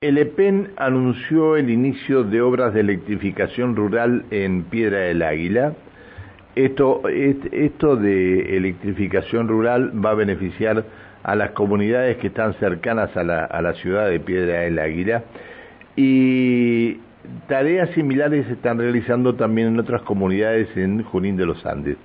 El EPEN anunció el inicio de obras de electrificación rural en Piedra del Águila. Esto, de electrificación rural va a beneficiar a las comunidades que están cercanas a la, a la ciudad de Piedra del Águila y tareas similares se están realizando también en otras comunidades en Junín de los Andes.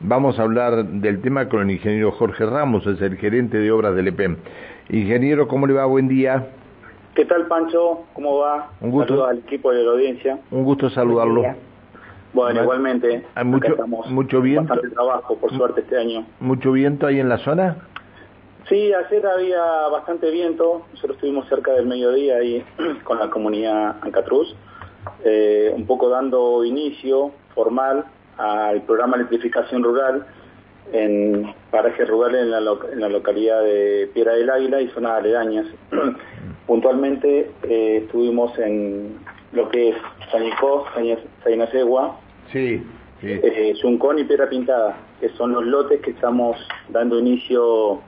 Vamos a hablar del tema con el ingeniero Jorge Ramos, es el gerente de obras del EPEN. Ingeniero, ¿cómo le va? Buen día. ¿Qué tal, Pancho? ¿Cómo va? Un gusto. Saludos al equipo de la audiencia. Un gusto saludarlo. Bueno, igualmente. Hay mucho, mucho viento. Bastante trabajo, por suerte, este año. ¿Mucho viento ahí en la zona? Sí, ayer había bastante viento. Nosotros estuvimos cerca del mediodía ahí con la comunidad Ancatruz, eh, un poco dando inicio formal al programa de electrificación rural en parajes rurales en la, en la localidad de Piedra del Águila y zonas aledañas. Puntualmente eh, estuvimos en lo que es Sañicó, Sainacegua, sí, sí. Eh, y Piedra Pintada, que son los lotes que estamos dando inicio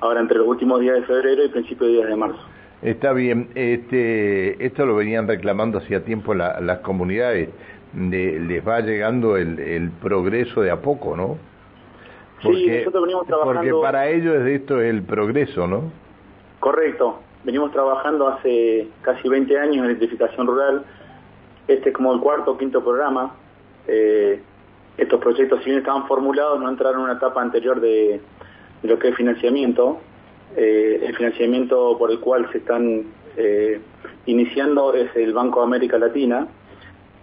ahora entre los últimos días de febrero y principios de días de marzo. Está bien, este, esto lo venían reclamando hacía tiempo las comunidades, de, les va llegando el, el progreso de a poco, ¿no? Porque, sí, nosotros venimos trabajando... Porque para ellos esto es el progreso, ¿no? Correcto, venimos trabajando hace casi 20 años en electrificación rural. Este es como el cuarto o quinto programa. Eh, estos proyectos, si bien estaban formulados, no entraron en una etapa anterior de, lo que es financiamiento. Eh, el financiamiento por el cual se están eh, iniciando es el Banco de América Latina.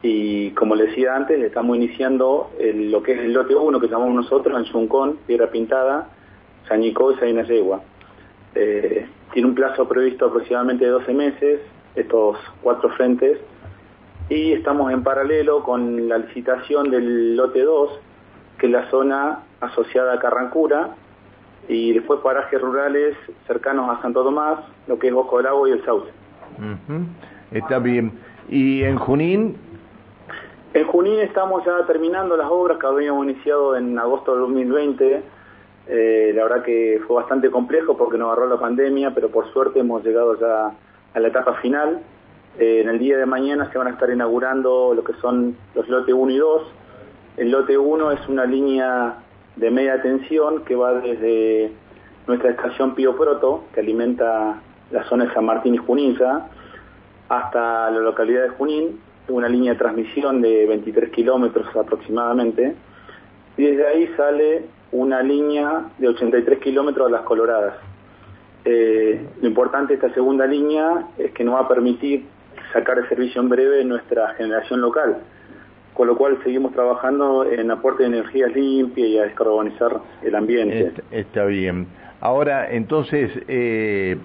Y como le decía antes, estamos iniciando lo que es el lote 1 que llamamos nosotros en Chuncón, Piedra Pintada, Sañicó y Sainayegua. Eh, tiene un plazo previsto aproximadamente de 12 meses, estos cuatro frentes, y estamos en paralelo con la licitación del lote 2, que es la zona asociada a Carrancura, y después parajes rurales cercanos a Santo Tomás, lo que es Bosco del Agua y el Sauce. Está bien. ¿Y en Junín? En Junín estamos ya terminando las obras que habíamos iniciado en agosto de 2020, eh, la verdad que fue bastante complejo porque nos agarró la pandemia, pero por suerte hemos llegado ya a la etapa final. Eh, en el día de mañana se van a estar inaugurando lo que son los lotes 1 y 2. El lote 1 es una línea de media tensión que va desde nuestra estación Pío Proto, que alimenta la zona de San Martín y Juninza, hasta la localidad de Junín, una línea de transmisión de 23 kilómetros aproximadamente, y desde ahí sale una línea de 83 kilómetros a las Coloradas. Eh, lo importante de esta segunda línea es que nos va a permitir sacar el servicio en breve nuestra generación local, con lo cual seguimos trabajando en aporte de energías limpias y a descarbonizar el ambiente. Está, bien. Ahora, entonces, eh,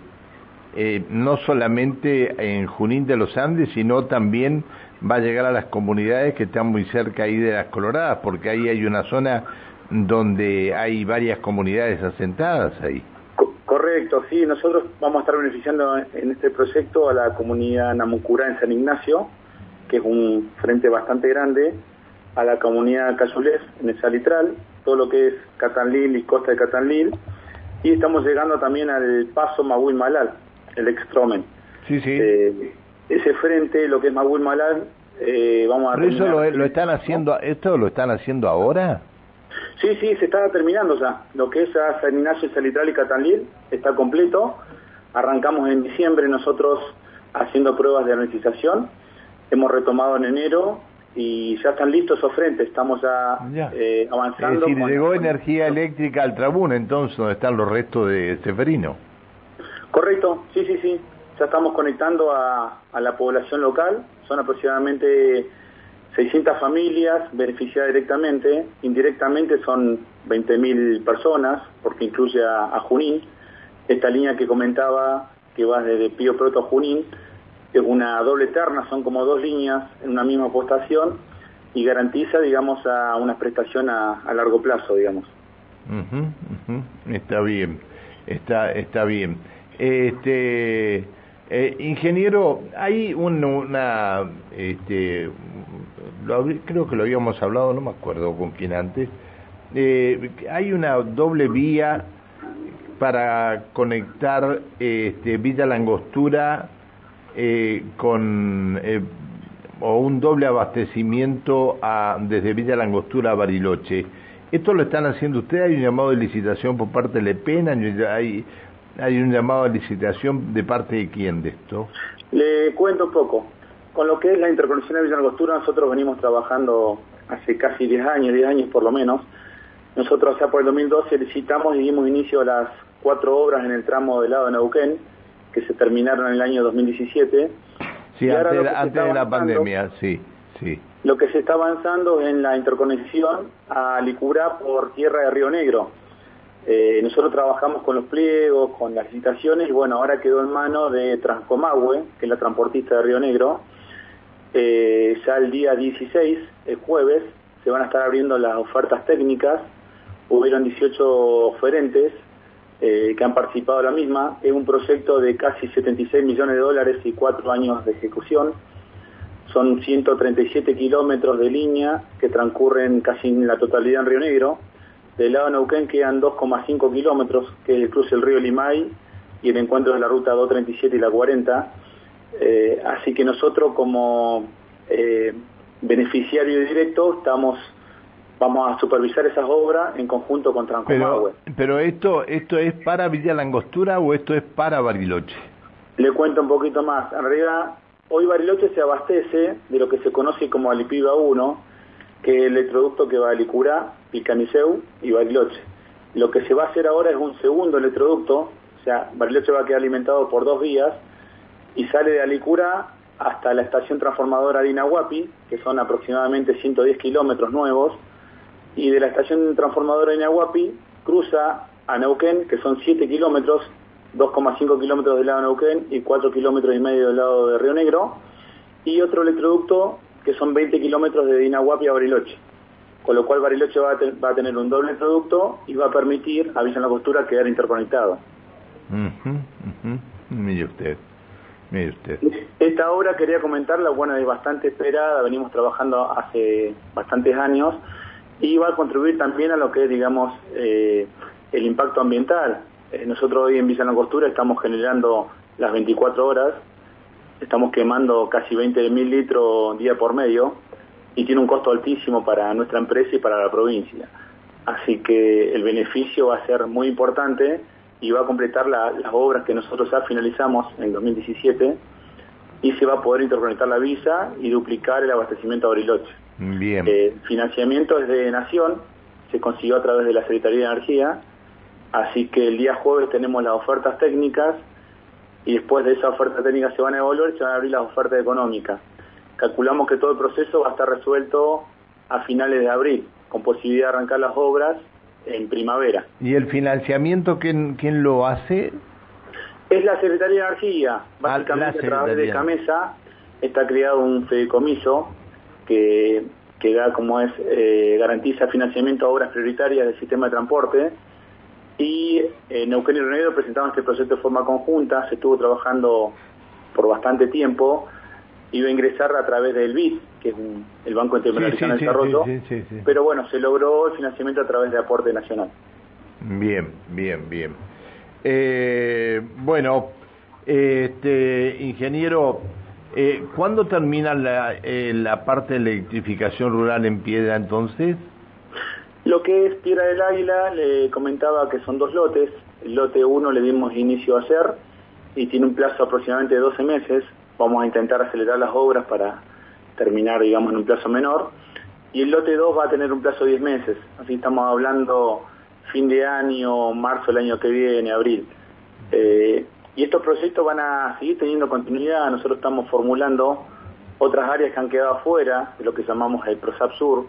eh, no solamente en Junín de los Andes, sino también va a llegar a las comunidades que están muy cerca ahí de las Coloradas, porque ahí hay una zona donde hay varias comunidades asentadas ahí. Correcto, sí, nosotros vamos a estar beneficiando en este proyecto a la comunidad Namucurá en San Ignacio, que es un frente bastante grande, a la comunidad Cayulés en el Salitral, todo lo que es Catanlil y Costa de Catanlil, y estamos llegando también al paso Mahuil Malal, el extromen. Sí, sí. Eh, ese frente, lo que es Mahuil Malal, eh, vamos a... ¿Pero eso lo, lo, están haciendo, esto lo están haciendo ahora? Sí, sí, se está terminando ya. Lo que es San Ignacio, Salitral y Catanlil está completo. Arrancamos en diciembre nosotros haciendo pruebas de energización. Hemos retomado en enero y ya están listos esos frentes. Estamos ya, Eh, avanzando. Es decir, llegó energía eléctrica al Trabún, entonces, donde están los restos de Seferino. Correcto, sí, sí, sí. Ya estamos conectando a, a la población local. Son aproximadamente 600 familias beneficiadas directamente, indirectamente son 20.000 personas, porque incluye a, Junín. Esta línea que comentaba, que va desde Pío Proto a Junín, es una doble terna, son como dos líneas en una misma postación y garantiza, digamos, a una prestación a, largo plazo, digamos. Está bien, está, está bien. Este, eh, ingeniero, hay una, este, creo que lo habíamos hablado, no me acuerdo con quién antes, eh, hay una doble vía para conectar este, Villa Langostura eh, con eh, o un doble abastecimiento desde Villa Langostura a Bariloche. ¿Esto lo están haciendo ustedes? ¿Hay un llamado de licitación por parte de Lepena? ¿Hay, ¿Hay un llamado de licitación de parte de quién de esto? Le cuento un poco. Con lo que es la interconexión de Villa Langostura, nosotros venimos trabajando hace casi 10 años, 10 años por lo menos. Nosotros, ya por el 2012, licitamos y dimos inicio a las cuatro obras en el tramo del lado de Neuquén, que se terminaron en el año 2017. Sí, antes, de la pandemia, sí, sí. Lo que se está avanzando es en la interconexión a Licura por tierra de Río Negro. Eh, nosotros trabajamos con los pliegos, con las licitaciones, y bueno, ahora quedó en mano de Transcomagüe, que es la transportista de Río Negro. Eh, ya el día 16, el jueves, se van a estar abriendo las ofertas técnicas. Hubieron 18 oferentes eh, que han participado en la misma. Es un proyecto de casi 76 millones de dólares y cuatro años de ejecución. Son 137 kilómetros de línea que transcurren casi en la totalidad en Río Negro. Del lado de Neuquén quedan 2,5 kilómetros, que es el cruce del río Limay y el encuentro de la ruta 237 y la 40. Eh, así que nosotros como eh, beneficiario directo estamos vamos a supervisar esas obras en conjunto con Transcomagüe. Pero, pero esto, ¿esto es para Villa Langostura o esto es para Bariloche? Le cuento un poquito más. En realidad, hoy Bariloche se abastece de lo que se conoce como Alipiba 1, que es el electroducto que va a Alicurá, Picaniceu y Bariloche. Lo que se va a hacer ahora es un segundo electroducto, o sea, Bariloche va a quedar alimentado por dos vías y sale de Alicurá hasta la estación transformadora de Inahuapi, que son aproximadamente 110 kilómetros nuevos, y de la estación transformadora de Inahuapi cruza a Neuquén, que son 7 kilómetros, 2,5 kilómetros del lado de Neuquén y 4 kilómetros y medio del lado de Río Negro, y otro electroducto que son 20 kilómetros de Inahuapi a Bariloche. Con lo cual Bariloche va a, tener un doble electroducto y va a permitir a Villa La Costura quedar interconectado. Mire usted. Esta obra quería comentarla, bueno, es bastante esperada, venimos trabajando hace bastantes años y va a contribuir también a lo que es, digamos, eh, el impacto ambiental. Eh, nosotros hoy en Villa La Costura estamos generando las 24 horas, estamos quemando casi 20 mil litros día por medio y tiene un costo altísimo para nuestra empresa y para la provincia. Así que el beneficio va a ser muy importante y va a completar las obras que nosotros ya finalizamos en 2017 y se va a poder interconectar la visa y duplicar el abastecimiento a Bariloche. Bien. Eh, financiamiento es de Nación, se consiguió a través de la Secretaría de Energía, así que el día jueves tenemos las ofertas técnicas y después de esa oferta técnica se van a evaluar y se van a abrir las ofertas económicas. Calculamos que todo el proceso va a estar resuelto a finales de abril, con posibilidad de arrancar las obras en primavera. ¿Y el financiamiento quién, quién lo hace? Es la Secretaría de Energía, ah, básicamente a través de Camesa está creado un fideicomiso que, que da como es, eh, garantiza financiamiento a obras prioritarias del sistema de transporte. Y eh, Neuquén y Reunido presentaron este proyecto de forma conjunta, se estuvo trabajando por bastante tiempo, iba a ingresar a través del BID, que es el Banco Interamericano de Desarrollo, pero bueno, se logró el financiamiento a través de aporte nacional. Bien, bien, bien. Eh, bueno, este ingeniero, eh, ¿cuándo termina la, eh, la parte de electrificación rural en Piedra entonces? Lo que es Piedra del Águila, le comentaba que son dos lotes. El lote 1 le dimos inicio a hacer y tiene un plazo aproximadamente de 12 meses. Vamos a intentar acelerar las obras para terminar, digamos, en un plazo menor. Y el lote 2 va a tener un plazo de 10 meses. Así estamos hablando fin de año, marzo del año que viene, abril. Eh, y estos proyectos van a seguir teniendo continuidad. Nosotros estamos formulando otras áreas que han quedado afuera de lo que llamamos el PROSAP Sur.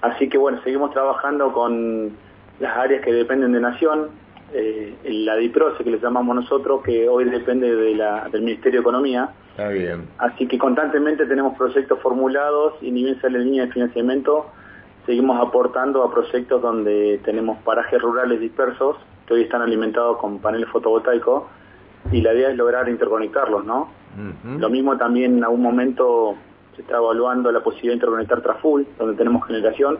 Así que bueno, seguimos trabajando con las áreas que dependen de Nación, eh, la DIPROCE que le llamamos nosotros, que hoy depende de la, del Ministerio de Economía. Está bien. Así que constantemente tenemos proyectos formulados y ni bien sale línea de financiamiento, seguimos aportando a proyectos donde tenemos parajes rurales dispersos que hoy están alimentados con paneles fotovoltaicos y la idea es lograr interconectarlos, ¿no? Lo mismo también en algún momento se está evaluando la posibilidad de interconectar Traful, donde tenemos generación.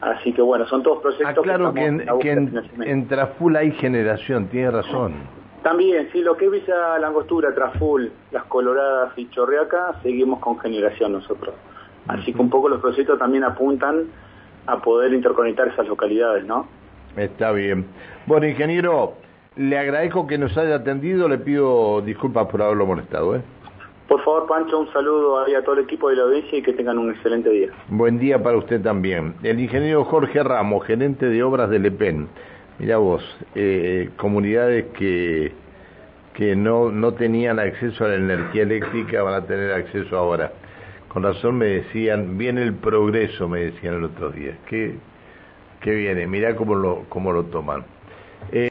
Así que bueno, son todos proyectos ah, claro que, en, Traful hay generación, tiene razón. También, sí, lo que es Villa Langostura, Traful, Las Coloradas y Chorreaca, seguimos con generación nosotros. Así que un poco los proyectos también apuntan a poder interconectar esas localidades, ¿no? Está bien. Bueno, ingeniero, le agradezco que nos haya atendido, le pido disculpas por haberlo molestado, ¿eh? Por favor, Pancho, un saludo a todo el equipo de la audiencia y que tengan un excelente día. Buen día para usted también. El ingeniero Jorge Ramos, gerente de obras de Lepen. Mira vos, eh, comunidades que, que no, no tenían acceso a la energía eléctrica van a tener acceso ahora. Con razón me decían, viene el progreso, me decían el otro día. ¿Qué, qué viene? Mirá cómo lo, cómo lo toman.